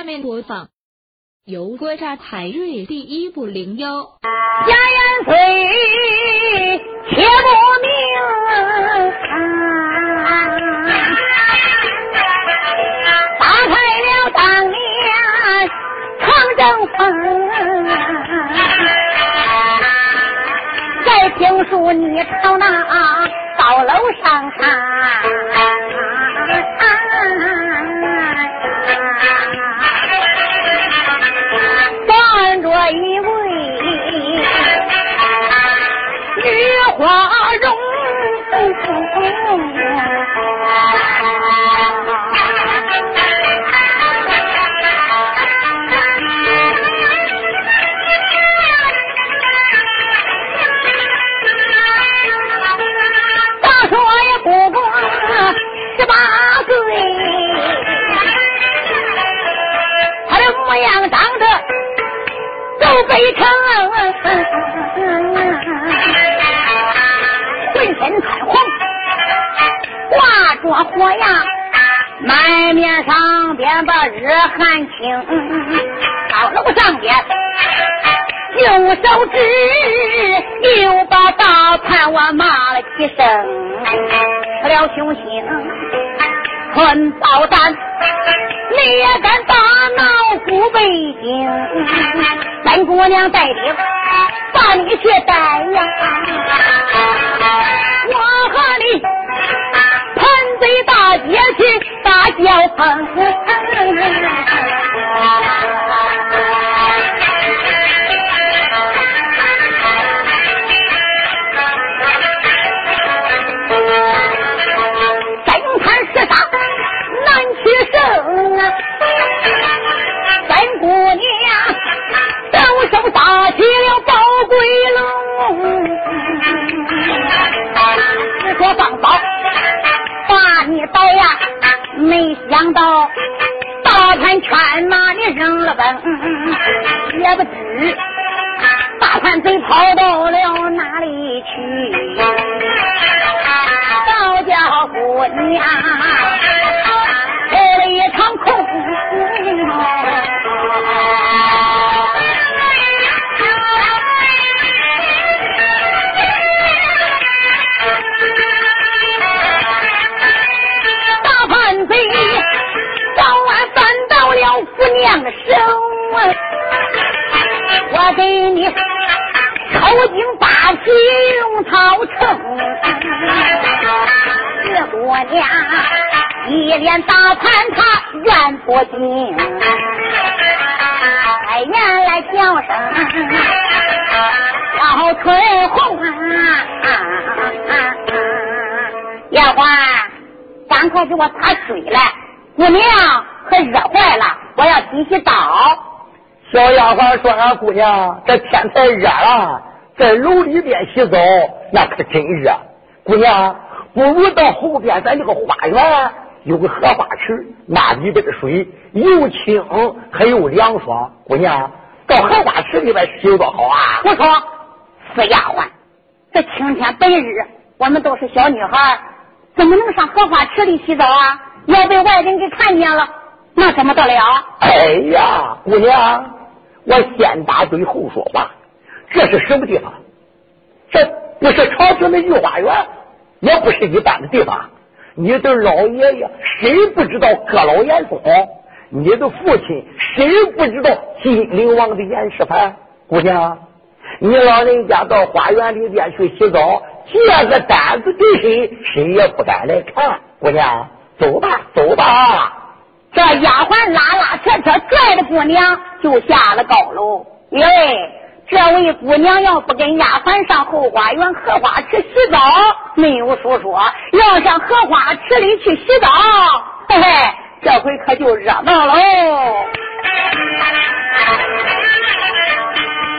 下面播放由国家海瑞第一部零幺家言虽且不明，打开了当年长征风，再听说你朝那高楼上看。一位女皇北城，浑身穿红，挂着火呀，满面上边把热汗清。到楼上边，用手指，又把大盘我骂了几声，吃了凶心，混包蛋。你也敢大闹古北京？三姑娘带领把你去带呀！我和你盘贼大街去打交锋。到大盘圈马你扔了本，也不知大盘贼跑到了哪里去，倒叫姑娘给你抽筋扒皮用草撑，这姑娘一脸大盘她怨不尽，开言来叫声小春红啊！丫鬟，赶快给我擦水来，姑娘可热坏了。我要洗洗澡。小丫鬟说：“俺姑娘，这天太热了，在楼里边洗澡那可真热。姑娘，不如到后边咱这个花园有个荷花池，那里边的水又清还又凉爽。姑娘，到荷花池里边洗多好啊！”我说：“死丫鬟，这青天白日，我们都是小女孩，怎么能上荷花池里洗澡啊？要被外人给看见了。”那怎么得了？哎呀，姑娘，我先打嘴后说话。这是什么地方？这不是朝廷的御花园，也不是一般的地方。你的老爷爷谁不知道阁老严嵩？你的父亲谁不知道金陵王的严世蕃？姑娘，你老人家到花园里边去洗澡，这个胆子给谁，谁也不敢来看。姑娘，走吧，走吧。这丫鬟拉拉扯扯拽着姑娘就下了高楼。因为这位姑娘要不跟丫鬟上后花园荷花池洗澡，没有说说；要上荷花池里去洗澡，嘿嘿，这回可就热闹喽。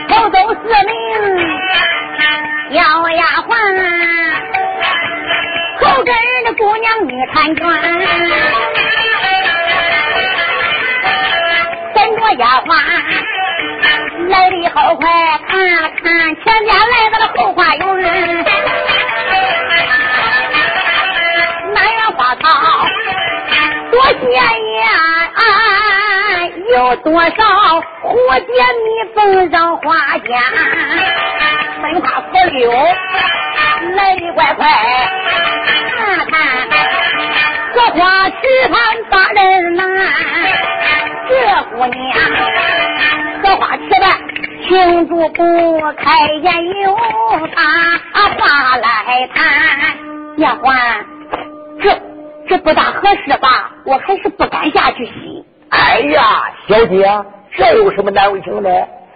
口走四名小丫鬟，后跟的姑娘女婵娟。丫鬟来的好快，看了看前边来到了后花园，那园花草多鲜艳，有有多少蝴蝶蜜蜂上花间，分花石榴来的怪快，看看荷花池畔把人难，这姑娘荷花池畔青竹不开眼，有他话来谈，丫鬟，这这不大合适吧？我还是不敢下去洗。哎呀，小姐，这有什么难为情的？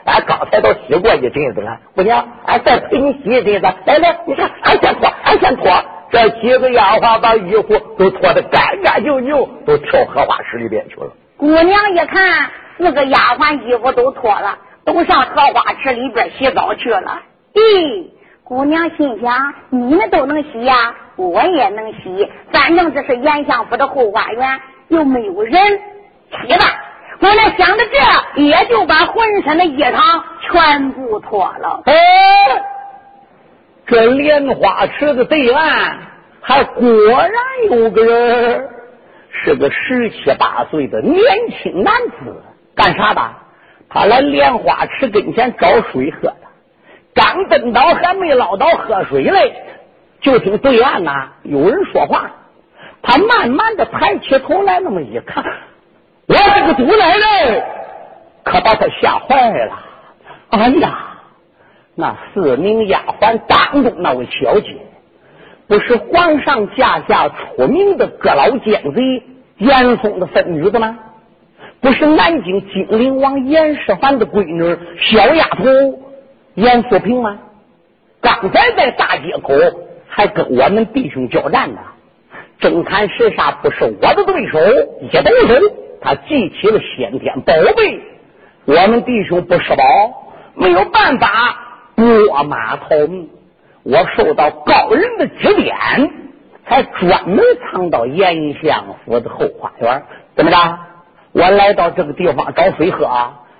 俺刚才都洗过一阵子了，姑娘，俺再陪你洗一阵子。来来，你看，俺先脱，俺先脱。这几个丫鬟把衣服都脱得干干净净，都跳荷花池里边去了。姑娘一看，四个丫鬟衣服都脱了，都上荷花池里边洗澡去了。咦，姑娘心想：你们都能洗呀，我也能洗。反正这是严相府的后花园，又没有人。洗吧，姑娘想到这，也就把浑身的衣裳全部脱了。哎，这莲花池的对岸还果然有个人，是个十七八岁的年轻男子，干啥的？他来莲花池跟前找水喝的，刚登到还没捞到喝水嘞，就听对岸呐有人说话，他慢慢的抬起头来，那么一看。我这个独奶奶可把他吓坏了！哎呀，那四名丫鬟当中那位小姐，不是皇上驾下出名的阁老奸贼严嵩的孙女子吗？不是南京金陵王严世蕃的闺女小丫头严素萍吗？刚才在大街口还跟我们弟兄交战呢，正谈时杀不是我的对手，一动手。他记起了先天宝贝，我们弟兄不施宝，没有办法落马逃命。我受到高人的指点，才专门藏到严相府的后花园。怎么着？我来到这个地方找水喝，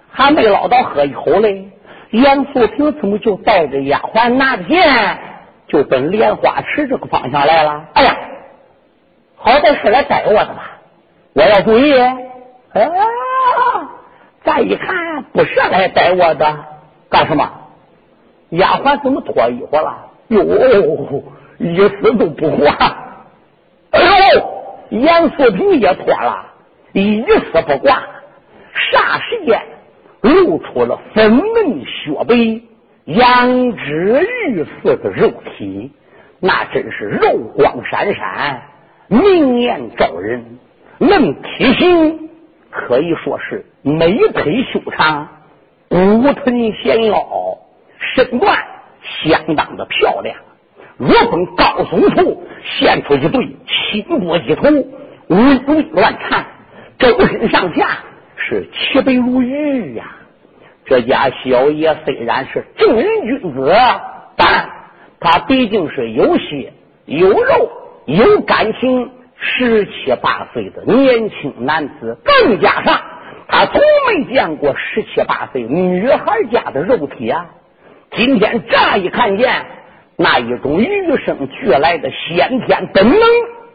还没捞到喝一口嘞。严素萍怎么就带着丫鬟拿着钱，就奔莲花池这个方向来了？哎呀，好歹是来逮我的吧？我要注意。啊！再一看，不是来逮我的，干什么？丫鬟怎么脱衣服了？哟，一丝都不挂。哎呦，严素萍也脱了，一丝不挂。霎时间露出了粉嫩雪白、羊脂玉似的肉体，那真是肉光闪闪、明艳照人，论体型。可以说是美腿修长，骨臀纤腰，身段相当的漂亮。若从高耸处现出一对青波鸡头，微微乱颤，周身上下是漆白如玉呀。这家小爷虽然是正人君子，但他毕竟是有血有肉有感情。十七八岁的年轻男子，更加上他从没见过十七八岁女孩家的肉体啊！今天乍一看见，那一种与生俱来的先天本能，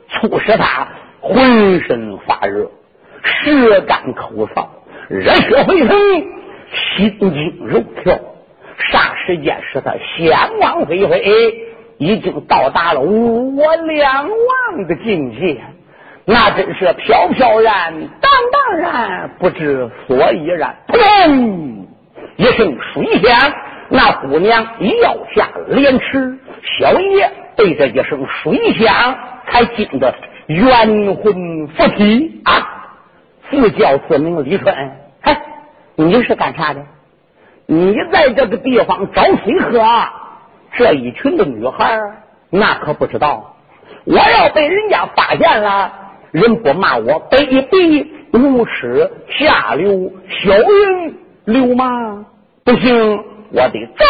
促使他浑身发热，舌干口燥，热血沸腾，心惊肉跳，霎时间使他仙王飞飞。已经到达了我两忘的境界，那真是飘飘然、荡荡然，不知所以然。砰！一声水响，那姑娘要下莲池，小爷被这一声水响才惊得冤魂附体啊！自叫自名李春，嗨，你是干啥的？你在这个地方找水喝？这一群的女孩那可不知道。我要被人家发现了，人不骂我卑鄙无耻下流小人流氓，不行，我得走。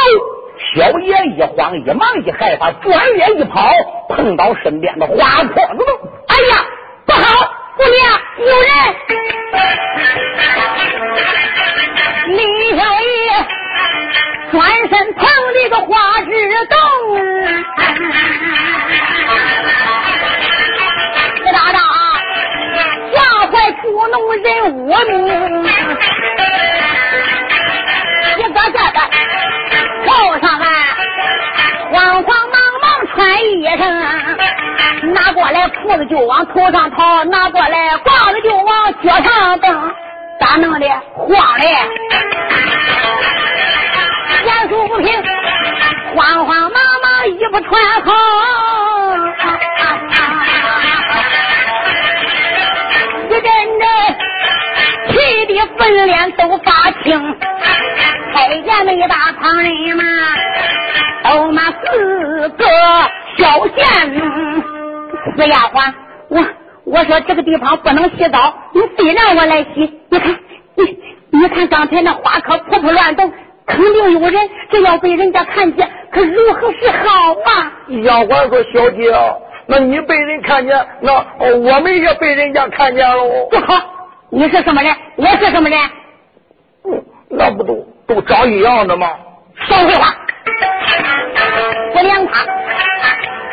小爷一慌一忙一害怕，转脸一跑，碰到身边的花婆子哎呀，不好，姑娘有人！李小爷。转身碰的个花枝洞，这大大吓坏捉弄人我命。上，拿过来裤子就往头上套，拿过来褂子就往脚上蹬，咋弄的？慌的，严肃不平，慌慌忙忙衣服穿好，一阵阵气的粉脸都发青，太监们一大旁人嘛。都那四个小贱，死丫鬟，我我说这个地方不能洗澡，你非让我来洗。你看，你你看刚才那花可扑扑乱动，肯定有人，这要被人家看见，可如何是好啊？丫鬟说：“小姐，那你被人看见，那我们也被人家看见喽。不好，你是什么人？我是什么人？嗯，那不都都长一样的吗？少废话。”不两趟，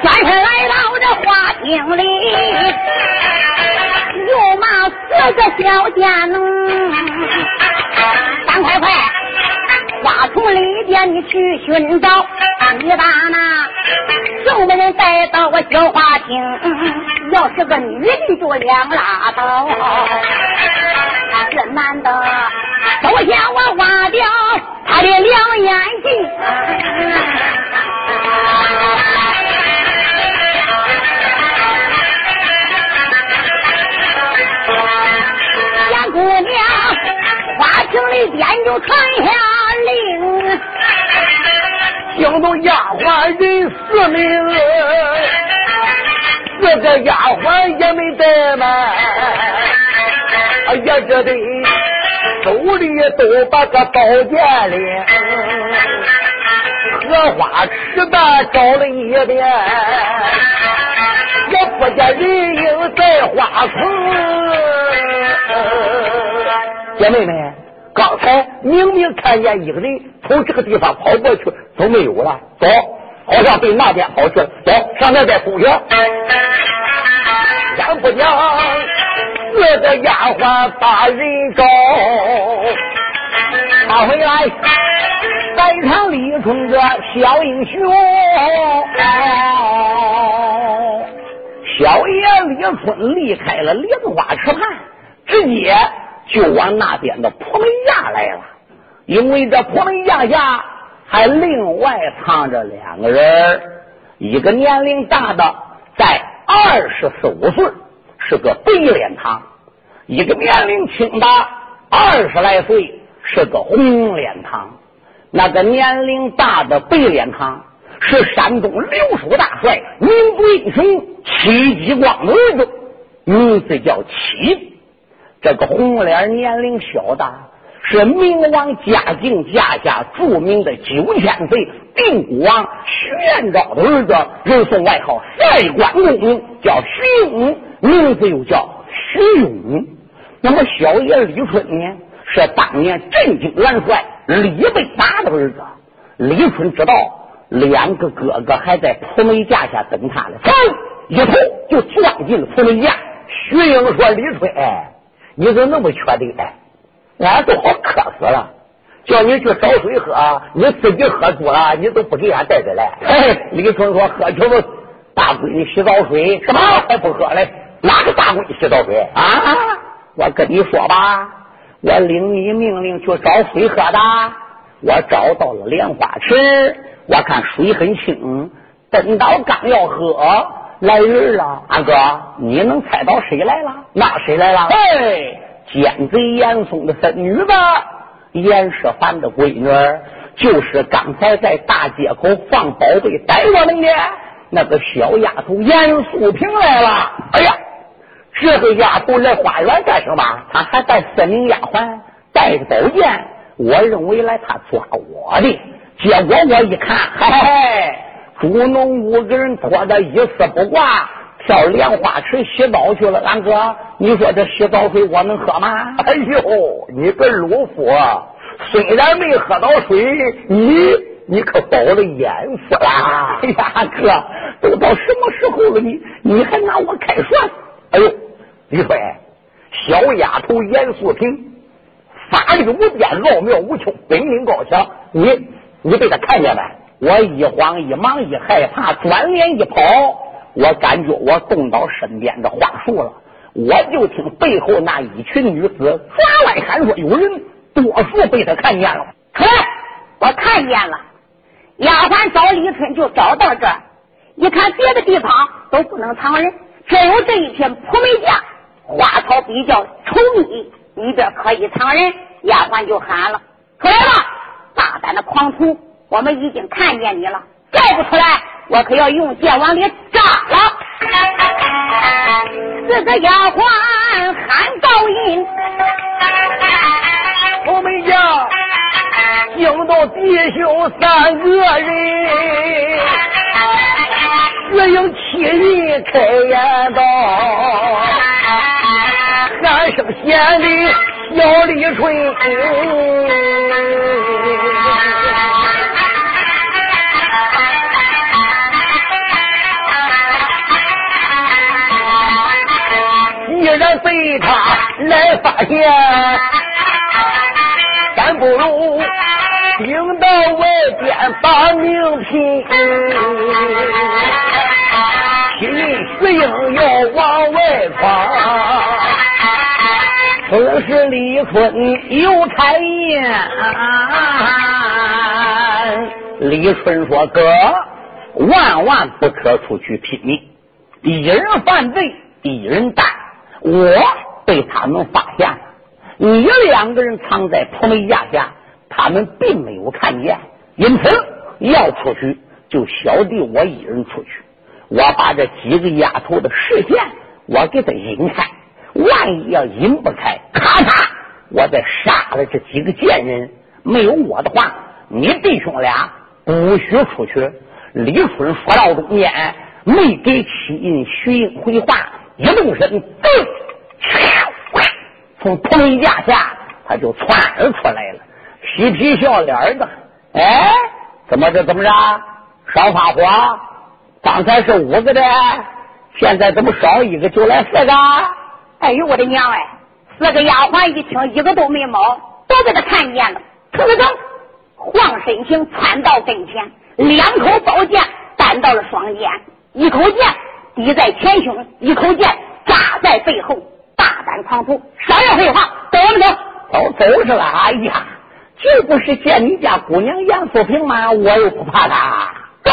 转身来到这花厅里，又骂四个小家奴，赶快快，花丛里边你去寻找，你把那众人带到我小花厅，要是个女的就两拉倒，这男的都向我挖掉他的两眼睛。杨姑娘，花厅里边就传下，惊动丫鬟人四名，四个丫鬟也没怠慢，哎呀，这得手里都把个宝剑领。荷花池的找了一遍，也不见人影在花丛。姐妹们，刚才明明看见一个人从这个地方跑过去，都没有了。走，好像被那边跑去了。走上那边搜去。先不讲，四个丫鬟把人找，他回来。在场李春个小英雄，小爷李春离开了莲花池畔，直接就往那边的蒲门崖来了。因为这蒲门崖下还另外藏着两个人，一个年龄大的在二十四五岁，是个白脸堂；一个年龄轻的二十来岁，是个红脸堂。那个年龄大的白脸堂是山东留守大帅民族英雄戚继光的儿子，名字叫戚。这个红脸年龄小的是明王嘉靖家下著名的九千岁定国王徐延昭的儿子，人送外号赛关公，叫徐勇，名字又叫徐勇。那么小爷李春呢，是当年镇京元帅。李备达的儿子李春知道两个哥哥还在蒲梅架下等他呢，噌一头就撞进了蒲梅架。徐英说：“李春，哎你怎么那么缺德？俺都好渴死了，叫你去找水喝，你自己喝足了，你都不给俺带着来。”李春说：“喝酒了，大闺女洗澡水，什么还不喝嘞？哪个大闺女洗澡水啊？我跟你说吧。”我领你命令去找水喝的，我找到了莲花池，我看水很清。等到刚要喝，来人了，安哥，你能猜到谁来了？那谁来了？哎，奸贼严嵩的孙女子严世蕃的闺女，就是刚才在大街口放宝贝逮我们的那个小丫头严素萍来了。哎呀！这个丫头来花园干什么？她还带四名丫鬟，带着宝剑。我认为来她抓我的，结果我一看，嘿嘿，猪农五个人脱的一丝不挂，跳莲花池洗澡去了。俺哥，你说这洗澡水我能喝吗？哎呦，你个鲁夫，虽然没喝到水，你你可饱了眼福啦！哎呀，哥，都到什么时候了，你你还拿我开涮？哎呦！李逵，小丫头严素萍，法力无边，奥妙无穷，本领高强。你你被他看见没？我一慌一忙一害怕，转脸一跑，我感觉我动到身边的花树了。我就听背后那一群女子抓来喊说：“有人！”多数被他看见了。可我看见了。丫鬟找李春就找到这儿，一看别的地方都不能藏人，只有这一片蒲梅架，花草比较稠密，里边可以藏人。丫鬟就喊了：“出来吧，大胆的狂徒！我们已经看见你了，再不出来，我可要用剑往里扎了。”四个丫鬟喊道音。我们家惊到弟兄三个人，月影七人开言道，喊声贤弟小李春。然被他来发现。咱不如顶到外边把命拼，拼死硬要往外闯，此时李春有谗言。李春说：“哥，万万不可出去拼命，一人犯罪一人担，我被他们发现了。”你两个人藏在蒲梅架下，他们并没有看见，因此要出去就小弟我一人出去。我把这几个丫头的视线我给他引开，万一要引不开，咔嚓，我再杀了这几个贱人。没有我的话，你弟兄俩不许出去。李春说到中间，没给七印徐英回话，一动身，对。从棚架下，他就窜出来了，嬉皮笑脸的。哎，怎么着？怎么着？少发火？刚才是五个的，现在怎么少一个就来四个？哎呦，我的娘哎！四个丫鬟一听，一个都没毛，都被他看见了。突突晃身形窜到跟前，两口宝剑担到了双肩，一口剑抵在前胸，一口剑扎在背后。大胆狂徒，少要废话，跟我们走，都走是了。哎呀，这不是见你家姑娘杨素萍吗？我又不怕他。走。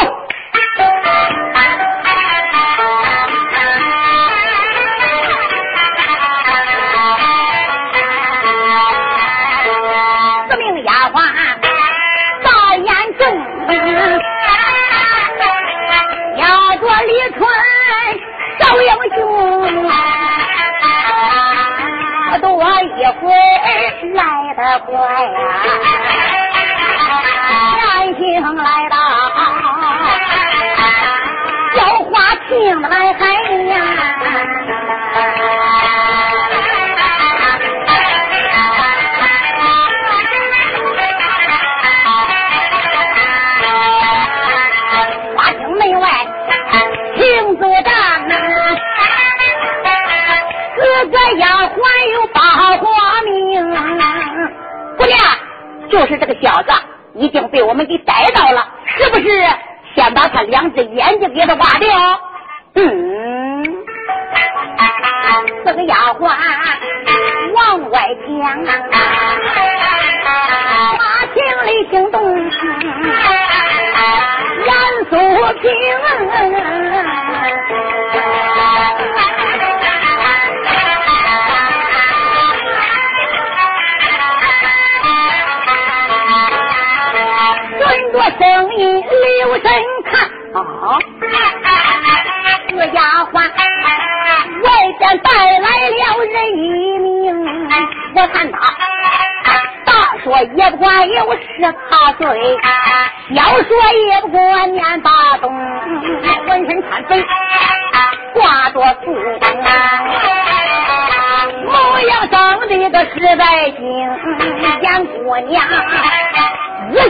四命丫鬟大眼睁，压着李春赵英雄。多一会儿来得快呀，啊，南京来到，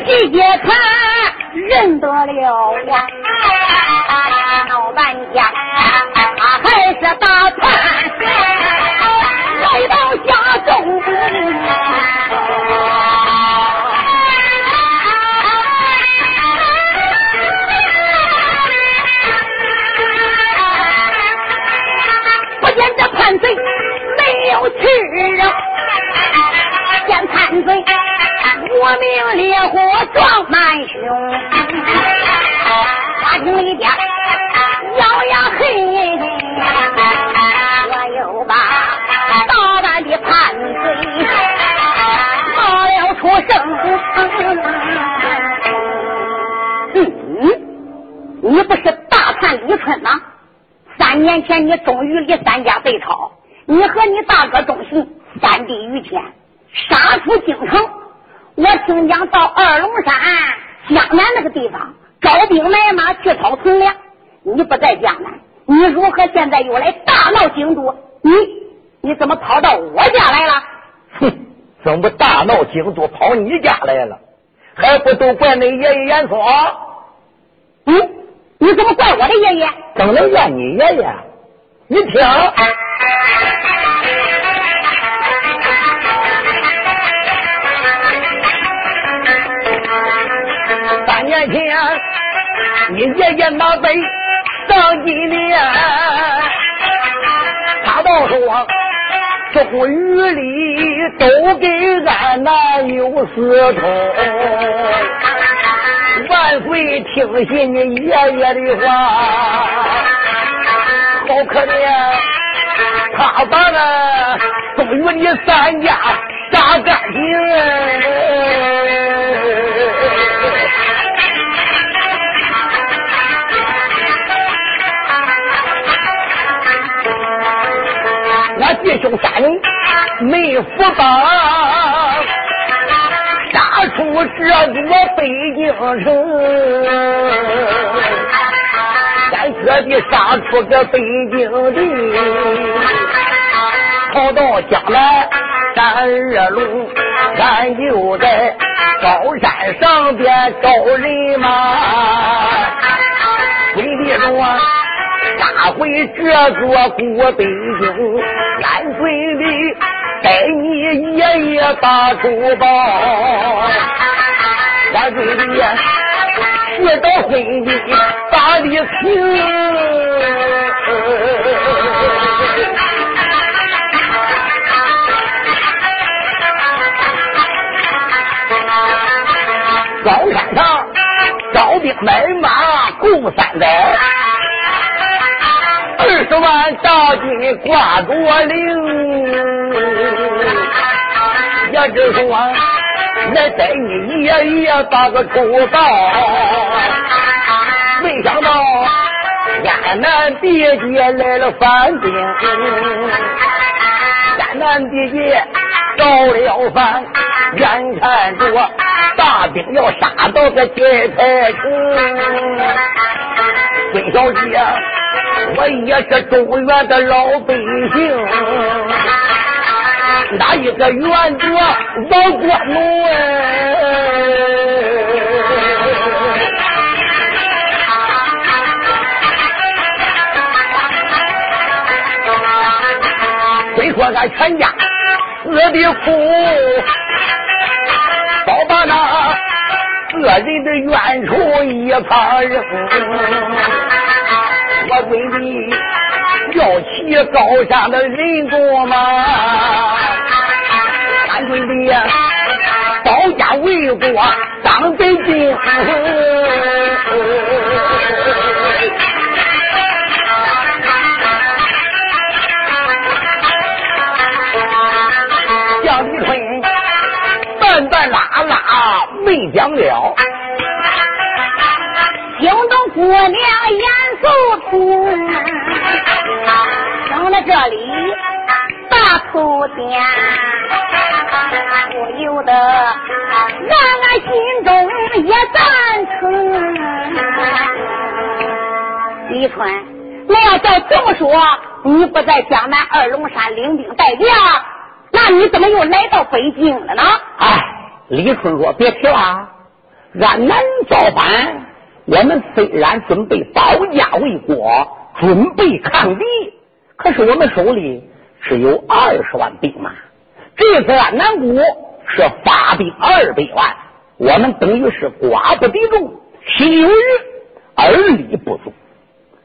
仔细一看，认得了呀！和你大哥忠信三地于天，杀出京城。我听讲到二龙山江南那个地方招兵买马去讨存粮，你不在江南，你如何现在又来大闹京都？你你怎么跑到我家来了？哼，怎么大闹京都跑你家来了？还不都怪那爷爷严嵩？嗯，你怎么怪我的爷爷？怎么能怨你爷爷？你听。年你爷爷那辈上几年，他倒说终于里都给俺那有私通。万岁听信你爷爷的话，好可怜，他把那终于你三家杀干净。兄三没福报，杀出这座北京城，咱特地杀出个北京地，跑到江南三二龙，咱就在高山上边找人马，为的说。杀回这座古北京，的带你爷爷把珠宝，安顺的学到婚姻把礼平。高山上招兵买马共三载。二十万大军挂着铃，也只说来带你爷爷打个出道。没想到安南地界来了反兵，安南地界着了反，眼看着大兵要杀到这铁台城，孙小姐。我也是中原的老百姓，哪一个原着老关奴哎？虽说俺全家死的苦，早把那个人的冤仇一旁扔。我为你要起高山的人多吗？俺准备保家卫国当北京，蒋李春半半拉拉没讲了。惊动姑娘严肃听，听了这里大哭天，不由得让俺心中也赞成。李春，那要照这么说，你不在江南二龙山领兵带将，那你怎么又来到北京了呢？哎，李春说别提了，俺南造反。我们虽然准备保家卫国，准备抗敌，可是我们手里只有二十万兵马。这次俺南国是发兵二百万，我们等于是寡不敌众，心有余而力不足。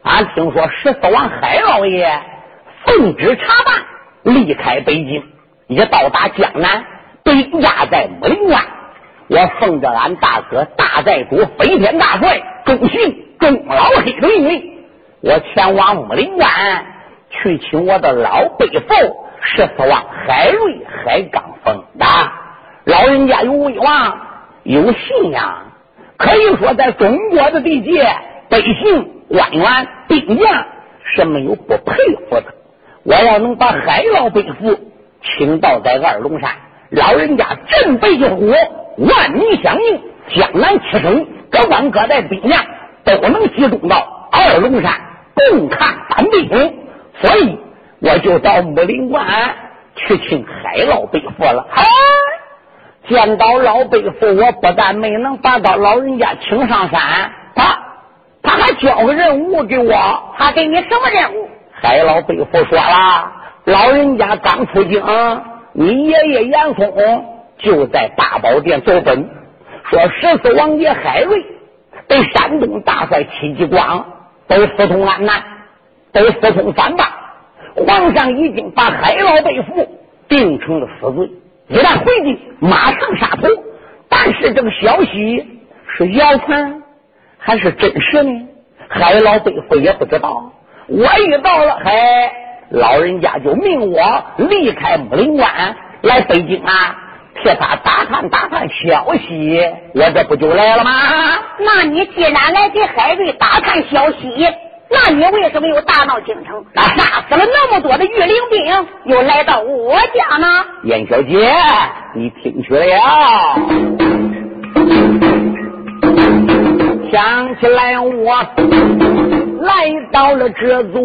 俺听说十四王海老爷奉旨查办，离开北京，也到达江南，被压在木陵关。我奉着俺大哥大寨主飞天大帅忠信钟老黑的命令，我前往武陵关去请我的老背父十四王海瑞海刚峰的老人家有威望，有信仰，可以说在中国的地界，百姓、官员、兵将是没有不佩服的。我要能把海老背父请到在二龙山，老人家振背一呼，万民响应，江南七省各官各代兵将都能集中到二龙山共看反背景，所以我就到木林关去请海老背父了。见到老背父，我不但没能把到老人家请上山，他他还交个任务给我，他给你什么任务？海老背父说了，老人家刚出京，你爷爷严嵩就在大宝殿走本，说十四王爷海瑞被山东大帅戚继光都私通安南，都私通反霸，皇上已经把海老被俘定成了死罪，一旦回京，马上杀头。但是这个消息是谣传还是真实呢？海老被俘也不知道。我一到了，嘿，老人家就命我离开木林关来北京啊，替他打探打探消息。我这不就来了吗？那你既然来给海瑞打探消息，那你为什么又大闹京城，杀死了那么多的御林兵，又来到我家呢？燕小姐，你听去了？想起来我。来到了这座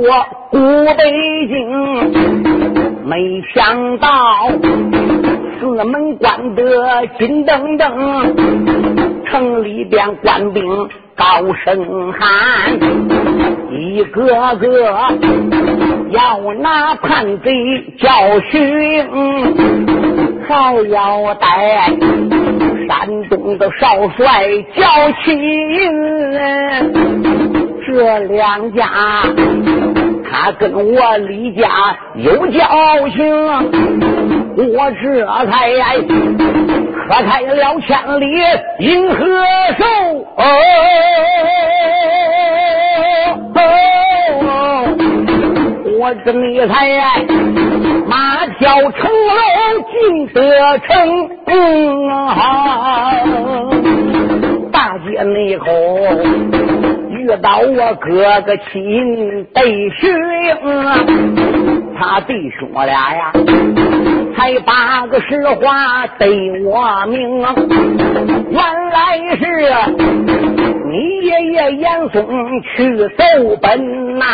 古北京，没想到四门关得金噔噔，城里边官兵高声喊，一个个要拿叛贼教训，还要带山东的少帅叫亲。这两家，他跟我李家有交情，我这才喝开了千里银河手。我这你才马跳城楼进得城，大街内口。遇到我哥哥亲弟兄，他弟兄俩呀，才把个实话对我明。原来是你爷爷严嵩去走奔呐，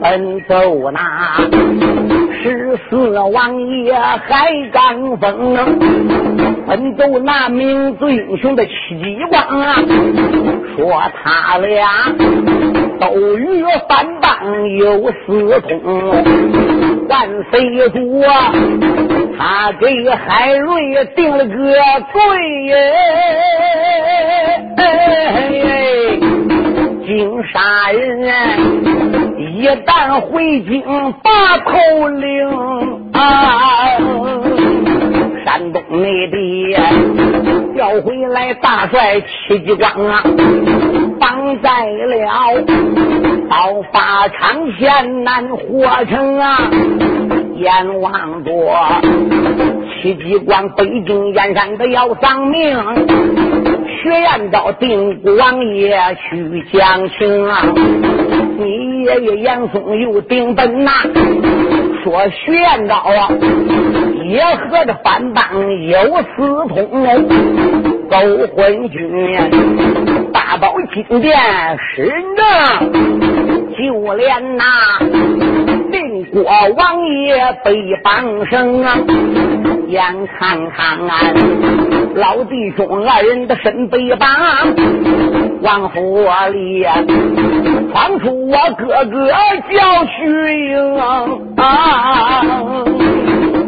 奔走那十四王爷海刚峰。奔走那名字英雄的戚继光啊，说他俩都与反帮有私通，万岁主啊，他给海瑞定了个罪耶，惊杀人，一旦回京把头领啊。山东内地调回来大帅戚继光啊，绑在了刀法场县南火城啊，阎王着戚继光北京燕山的要丧命，薛延昭定国王爷去讲情啊，你爷爷严嵩又定本呐，说薛延昭啊。也和这反帮有私通，勾魂军大宝金殿使人就连那定国王爷被绑绳啊，眼看看啊老弟兄二人的身被绑，往府里传出我哥哥叫徐英啊。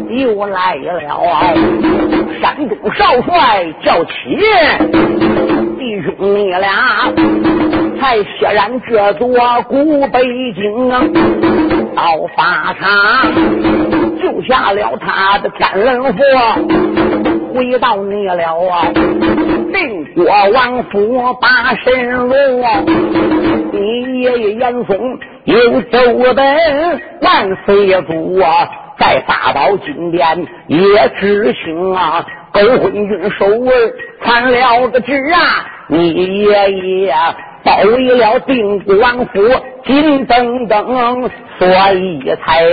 又来了，山东少帅叫齐，弟兄你俩才血染这座古北京啊！到法场救下了他的天人佛，回到你了。啊！定国王府把神龙，你爷爷严嵩有奏本，万岁祖啊，在大宝金殿也知情啊！勾魂军守卫传了个职啊，你爷爷保卫了定国王府，金灯灯，所以才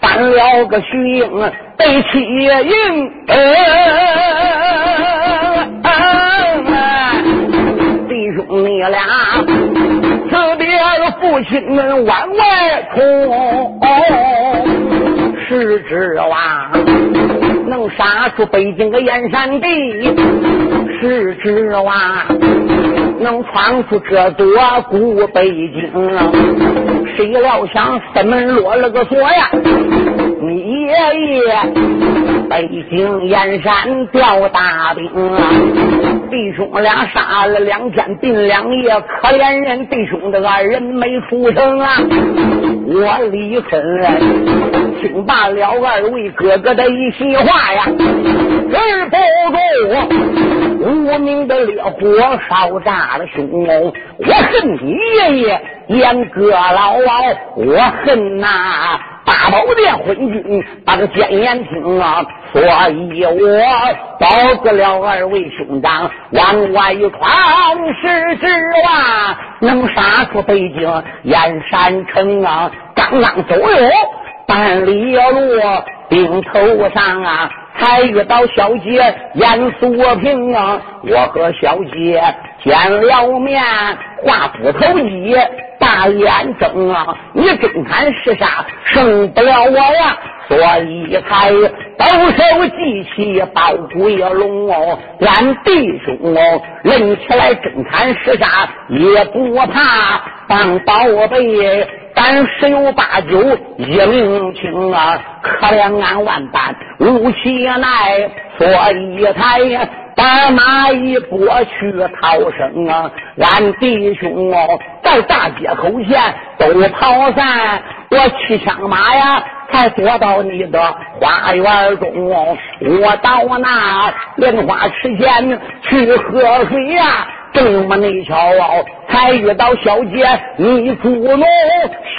犯了个虚应。被欺凌，弟兄你俩辞别了父亲们往外冲，是指望能杀出北京的燕山地，是指望能闯出这座古北京啊，谁料想三门落了个锁呀！你爷爷北京燕山调大兵啊，弟兄俩杀了两天，病两夜，可怜人弟兄的二人没出城啊！我李坤听罢了二位哥哥的一席话呀，忍不住无名的烈火烧炸了胸哦！我恨你爷爷严哥老王，我恨那！大宝殿昏君把个谏言听啊，所以我保住了二位兄长往外闯，是指望能杀出北京燕山城啊！刚刚走了半里路，兵头上啊，才遇到小姐严素平啊，我和小姐见了面，话不投意。大眼睁啊！你真看是啥？胜不了我呀！所以才抖手记起宝贵龙哦，俺弟兄哦，抡起来真看是啥？也不怕当宝贝，但十有八九一命轻啊！可怜俺万般无气奈，所以才。把马一拨去逃生啊！俺弟兄哦，在大街口前都跑散，我骑枪马呀，才躲到你的花园中哦。我到那莲花池前去喝水呀。这么内巧哦，才遇到小姐你主动，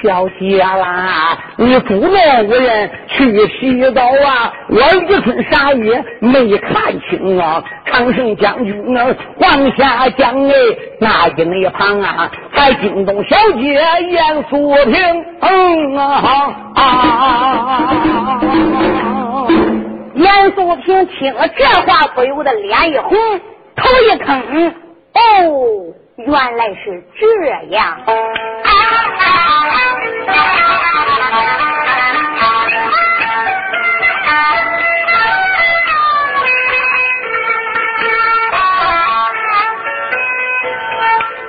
小姐啦，你主动无人去洗澡啊！我一寸啥也没看清啊！长胜将军啊，往下讲哎，那一那一旁啊，才惊动小姐严素平，嗯啊啊！严素平听了这话，不由得脸一红，头一疼。哦，原来是这样。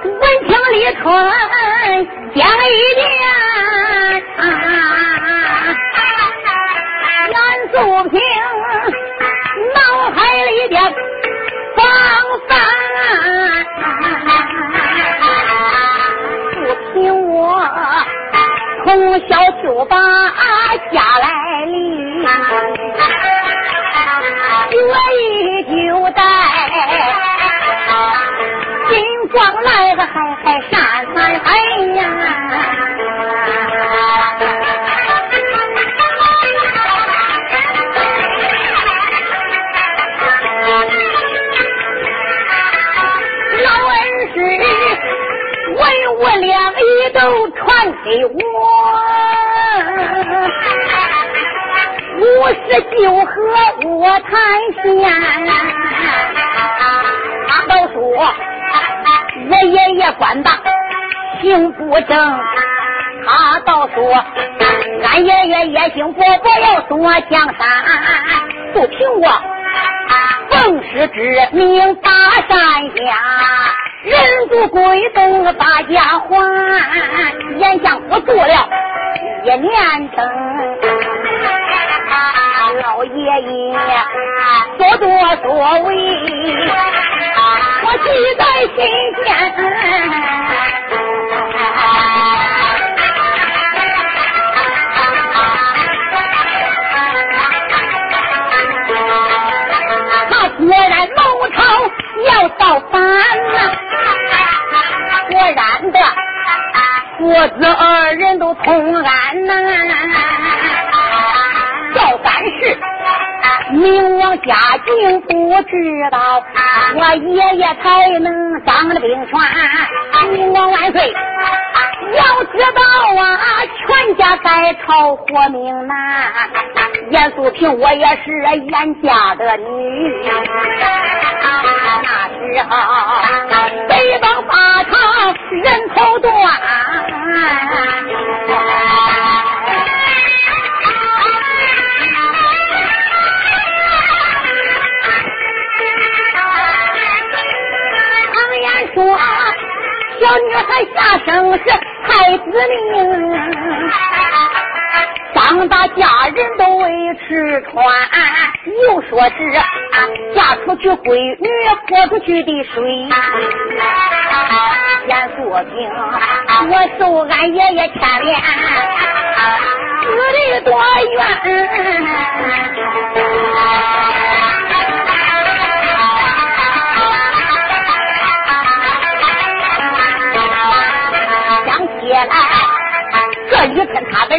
闻听李春讲一遍，从小就把家来立，我一就带金光来个海海山山海呀，老恩师为我两一都传给我。五十九和我谈仙，他都说我爷爷官大行不正，他倒说俺爷爷也行不不要说江山，不凭我奉师之命打山下。人族归东把家还，眼下我住了一年整。老爷爷所作所为，我记在心间。他果然谋朝要造反呐，果然的父子二人都同案呐。明王家境不知道，我爷爷才能当了兵权。明王万岁！要知道啊，全家在朝活命难。严素萍，我也是严家的女。那时候北方发堂人头断。小女孩下生是。太子命，张大家人都为吃穿，又说是嫁出去闺女泼出去的水。严素平，我受俺爷爷牵连，死的多冤。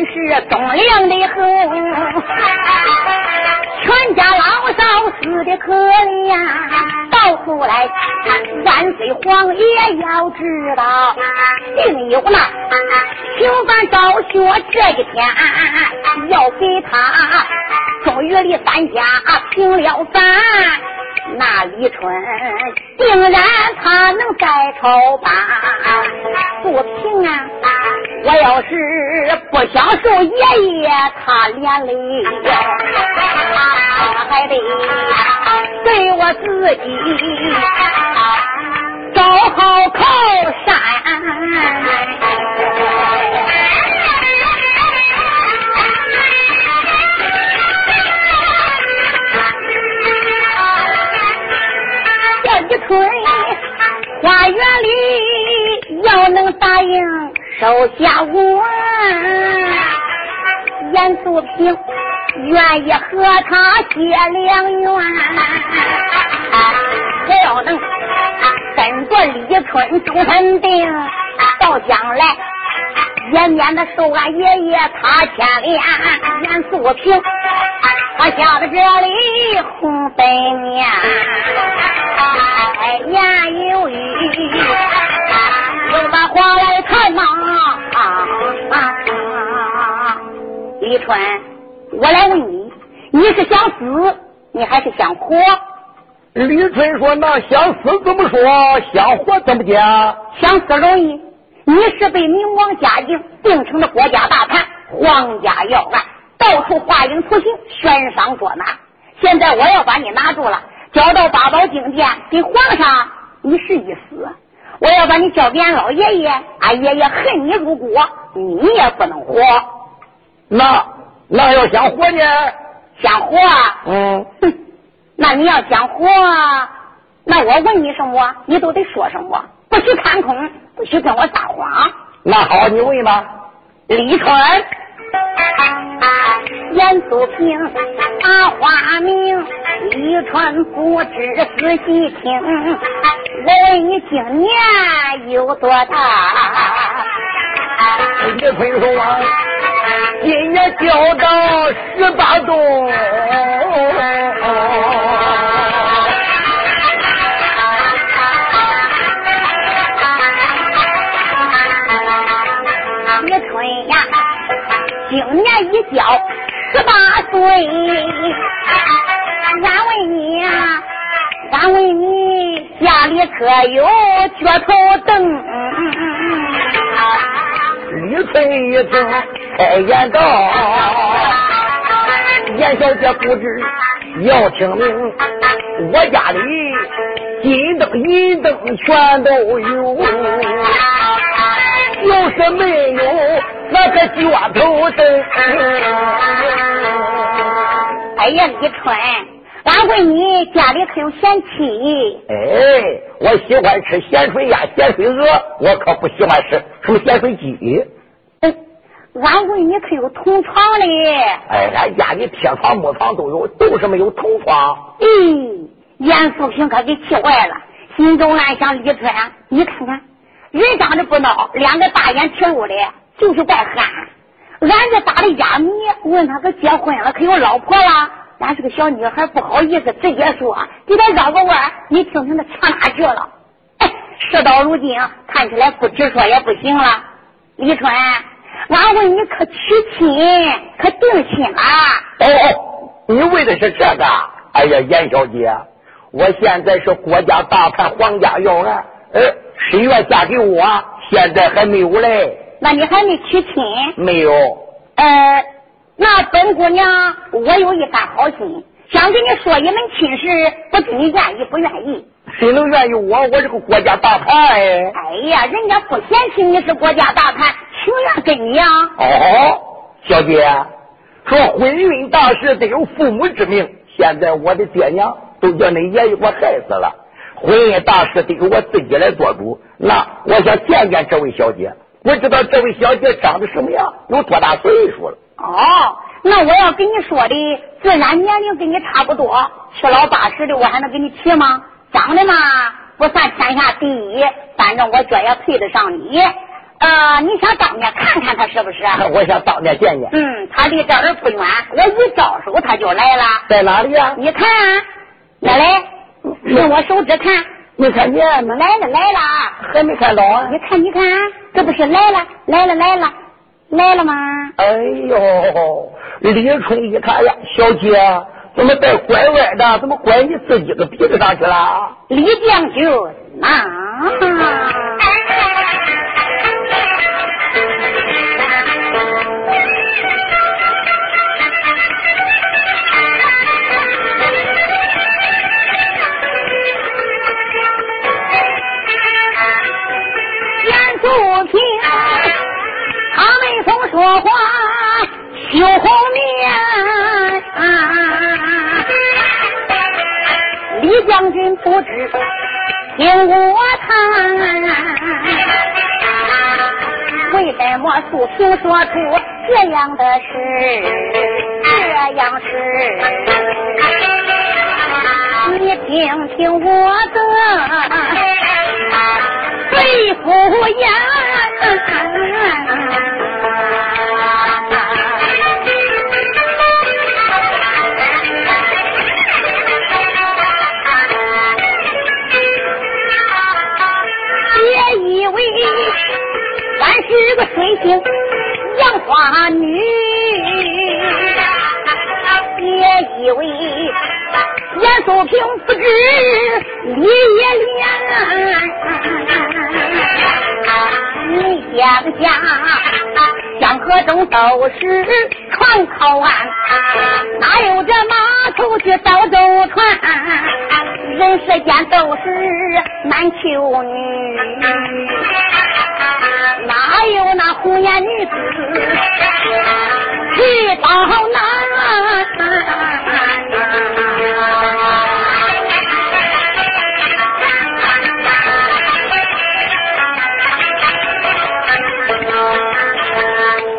是忠良的很，全家老少死的可怜。到后来，万岁皇爷要知道，定有那平反昭雪这一天，要给他终于的三家平了反。那李春定然他能再朝吧？不平啊！我要是不想受爷爷他连累，我还得对我自己找好靠山。一春花园里要能答应。收下我严素萍愿意和他结良缘，只要能跟着李春终身定，到将来也免得受俺爷爷他牵连。严素平他想到这里红白面，言有语。把话来谈呐，李春，我来问你，你是想死，你还是想活？李春说：“那想死怎么说？想活怎么讲？想死容易，你是被明王嘉靖定成了国家大叛，皇家要案，到处画影图形，悬赏捉拿。现在我要把你拿住了，交到八宝金殿给皇上，你是一死。”我要把你交给俺老爷爷，俺爷爷恨你入骨，你也不能活。那那要想活呢？想活啊？嗯。哼，那你要想活，那我问你什么，你都得说什么，不许看空，不许跟我撒谎。那好，你问吧。李春。严素平，把花明，李春不知仔细听。我问你今年有多大？李春说啊，今年交到十八冬。年一交。十八岁，俺问你啊，俺问你家里可有脚头灯？李春一听开言道：“严小姐不知要听明，我家里金灯银灯全都有，就是没有那个脚头灯。”哎呀，李春，俺问你家里可有咸气？哎，我喜欢吃咸水鸭、咸水鹅，我可不喜欢吃什么咸水鸡。哎，俺问你可有同床嘞？哎，俺家里铁床、木床都有，都是没有同床。嗯，严素萍可给气坏了，心中暗想：李春，你看看，人长得不孬，两个大眼铁路的，就是怪憨。俺这打的哑谜，问他可结婚了，可有老婆了？俺是个小女孩，不好意思直接说，给他绕个弯你听听他唱哪去了？哎，事到如今，看起来不直说也不行了。李春，俺问你可娶亲，可定亲了？哦，你问的是这个？哎呀，严小姐，我现在是国家大盘，皇家要案，呃，十月嫁给我，现在还没有嘞。那你还没娶亲？没有。呃，那本姑娘，我有一番好心，想跟你说一门亲事，不知你愿意不愿意？谁能愿意我？我是个国家大盘哎。哎呀，人家不嫌弃你是国家大盘，情愿跟你啊。哦，小姐，说婚姻大事得有父母之命，现在我的爹娘都叫你爷爷给我害死了，婚姻大事得由我自己来做主。那我想见见这位小姐。不知道这位小姐长得什么样，有多大岁数了？哦，那我要跟你说的，自然年龄跟你差不多，七老八十的，我还能跟你提吗？长得嘛，不算天下第一，反正我觉也配得上你。呃，你想当面看看他是不是？我想当面见见。嗯，他离这儿不远，我一招手他就来了。在哪里呀？你看，来来，用我手指看。没看见吗？来了来了，还没看到啊！你看你看，这不是来了来了来了来了吗？哎呦，李春一看呀，小姐怎么带拐弯的？怎么拐你自己的鼻子上去了？李将军啊！说话羞红脸，李将军不知听我谈，为什么素平说出这样的事？这样事，你听听我的肺腑言。是个水性杨花女，别以为严素平不知李也莲，你想家江河中都是船靠岸，哪有这码头去造舟船？人世间都是难求女。还有那红颜女子去到南？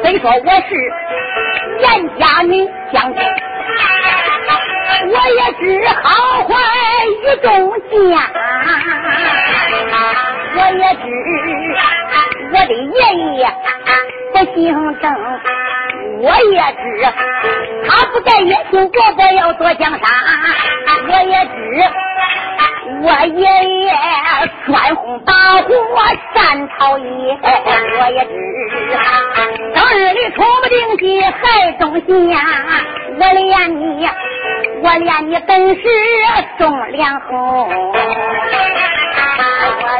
虽说我是严家女将军，我也知好坏与众见，我也知。我的爷爷不姓郑，我也知他不在也姓伯伯要做江山，我也知我爷爷专轰大火战朝野，我也知当日里出不定计害忠贤，我连你我连你本是忠良红，我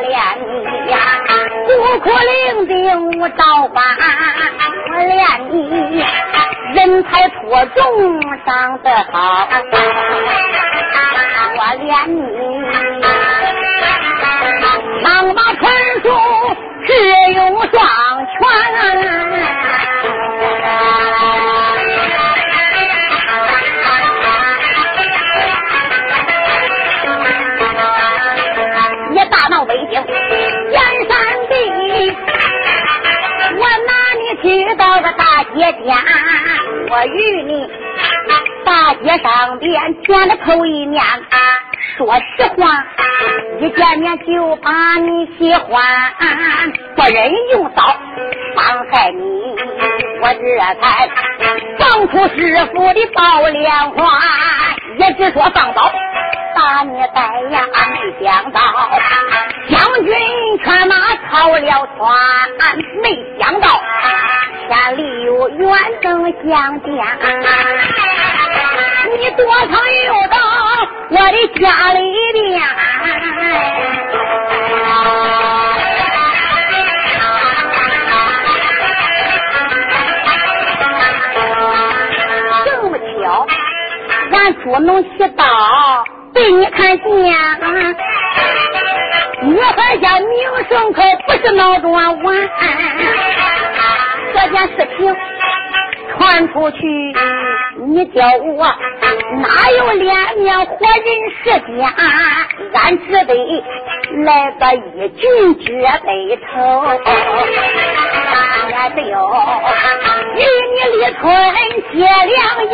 连你呀。孤苦伶仃无招法，我怜你。人才出众长得好，我怜你。长马传书智勇双全。大街间，我与你大街上边见了头一面，说实话，一见面就把你喜欢，不忍用刀伤害你，我这才放出师傅的宝莲花，也只说放刀打你带呀，没想到将军却马逃了船，没想到千里有远征相见，你多曾又到我的家里边，这么巧，俺捉弄起刀被你看见，你还下名声可不是闹着玩，这件事情。传出去，你叫我哪有脸面活人世间？俺只得来个一军遮北头，俺得有与你立春结良缘。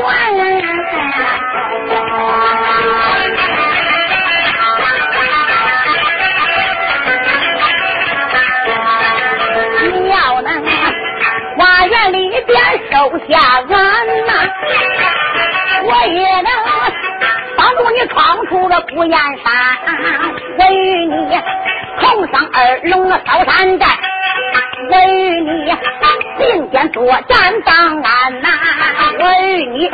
你要能花园里边收下俺呐，我也能帮助你闯出个孤雁山。我与你同上二龙烧山寨，我与你并肩作战当安呐，我与你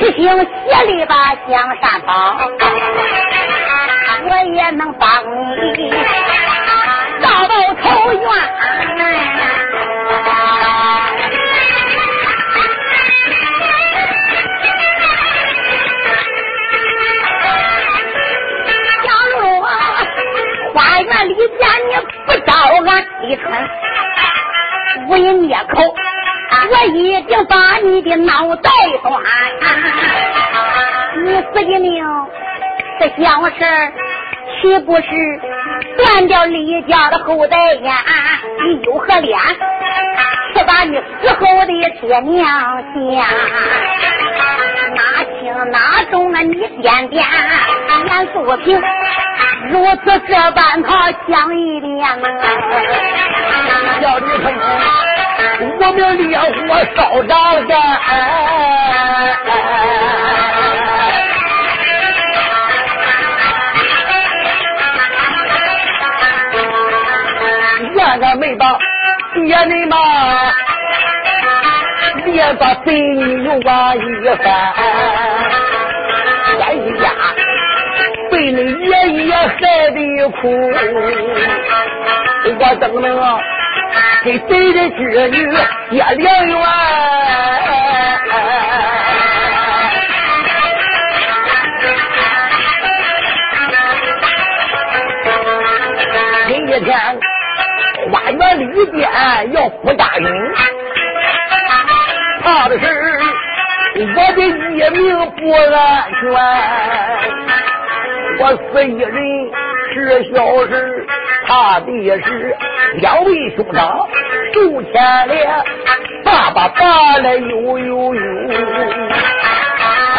齐心协力把江山保，我也能帮你报报仇花园里见你不招俺李春，无以灭口，我一定把你的脑袋断。你死的命这小事，岂不是断掉李家的后代呀？你有何脸去把你死后的爹娘想？哪轻哪重啊？你点点，俺素平。如此这般他讲一遍呐，叫你看，我命烈火烧着山，原来没把爹人嘛，别把贼女又把一番，俺家。被你爷爷害的苦，我怎能给贼的侄女结良缘？今天花园里边要不答应，怕的是我的一命不安全。我死一人是小事，怕的是两位兄长数千连，爸爸爸来呦呦呦，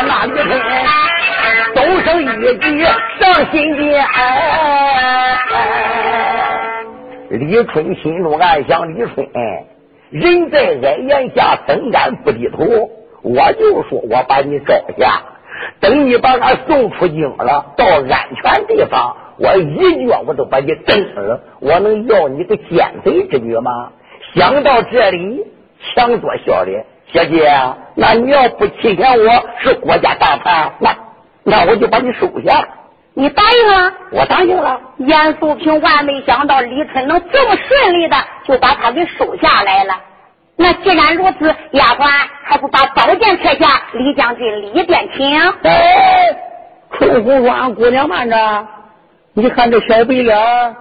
那一天都生一计上心间。李春心中暗想：李春，人在矮檐下，怎敢不低头？我就说我把你招下。等你把俺送出京了，到安全地方，我一脚我都把你蹬了。我能要你个奸贼之女吗？想到这里，强作笑脸。姐姐，那你要不欺骗我是国家大叛，那那我就把你收下。你答应了？我答应了。严素平万没想到李春能这么顺利的就把他给收下来了。那既然如此，丫鬟还不把宝剑撤下？李将军里边请。哎，春红说：“俺姑娘慢着，你看这小白脸，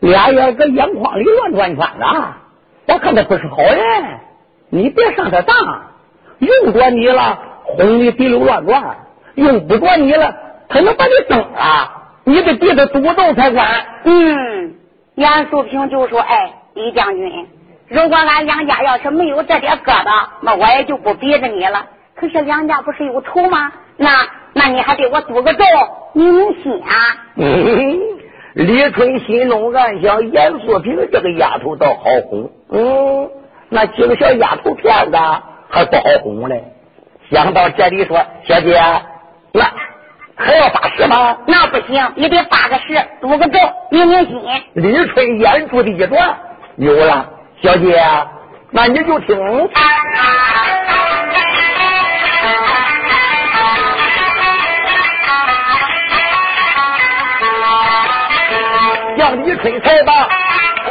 俩眼搁眼眶里乱转圈子，我看他不是好人。你别上他当，用着你了，哄你滴溜乱转；用不着你了，他能把你蹬了。你得替他督奏才管。”嗯，严素平就说：“哎，李将军。”如果俺两家要是没有这点疙瘩，那我也就不逼着你了。可是两家不是有仇吗？那那你还得我赌个咒，你明心啊？嗯，李春心中暗想：严素萍这个丫头倒好哄。嗯，那几个小丫头片子还不好哄嘞。想到这里，说：“小姐，那还要发誓吗？”那不行，你得发个誓，赌个咒，明明心。李春眼珠子一转，有了，小姐，那你就听。向李春才把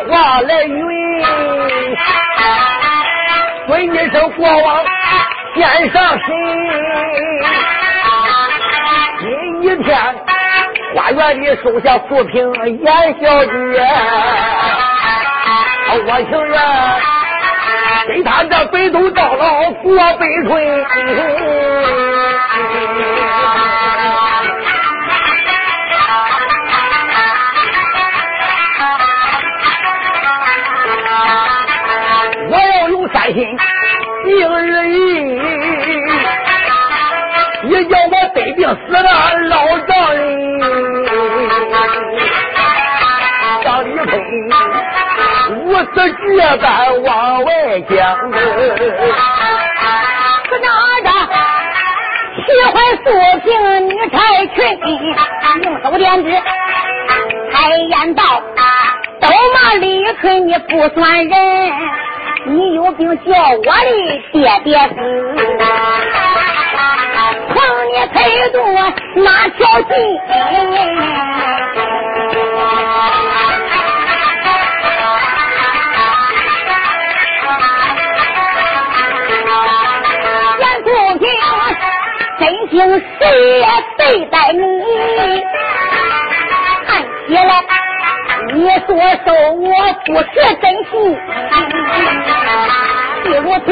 话来云，问一声国王天上心。今一天花园里收下素萍严小姐，我情愿给他这北斗到老过北春。心明日意，你叫我得病死了老丈人，无此绝敢往外讲。可哪着喜欢素萍女才群，用手点指，开言道：都骂李春你不算人。你有病叫我的爹爹死，碰你推动哪条筋？真心谁也对待你，看起来。你所受我不是真心，既如此，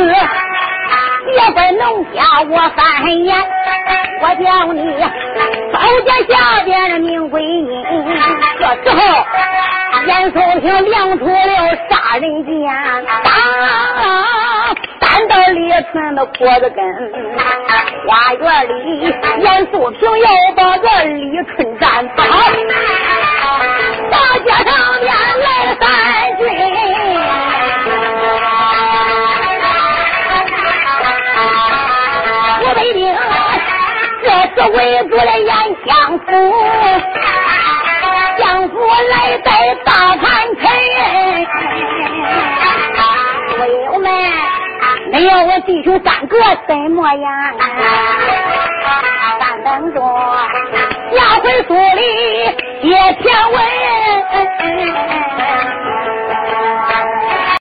别怪农家我翻眼，我叫你包家下边的名闺女。这时候，严素萍亮出了杀人剑，当单到李春的脖子根。花园里，严素萍要把这李春斩倒。大街上面来三军，我北京这是围住了严相府，相府来在大盘城，朋友们，哎呦，我弟兄三个怎么样？啊，但等着要回府里也千万。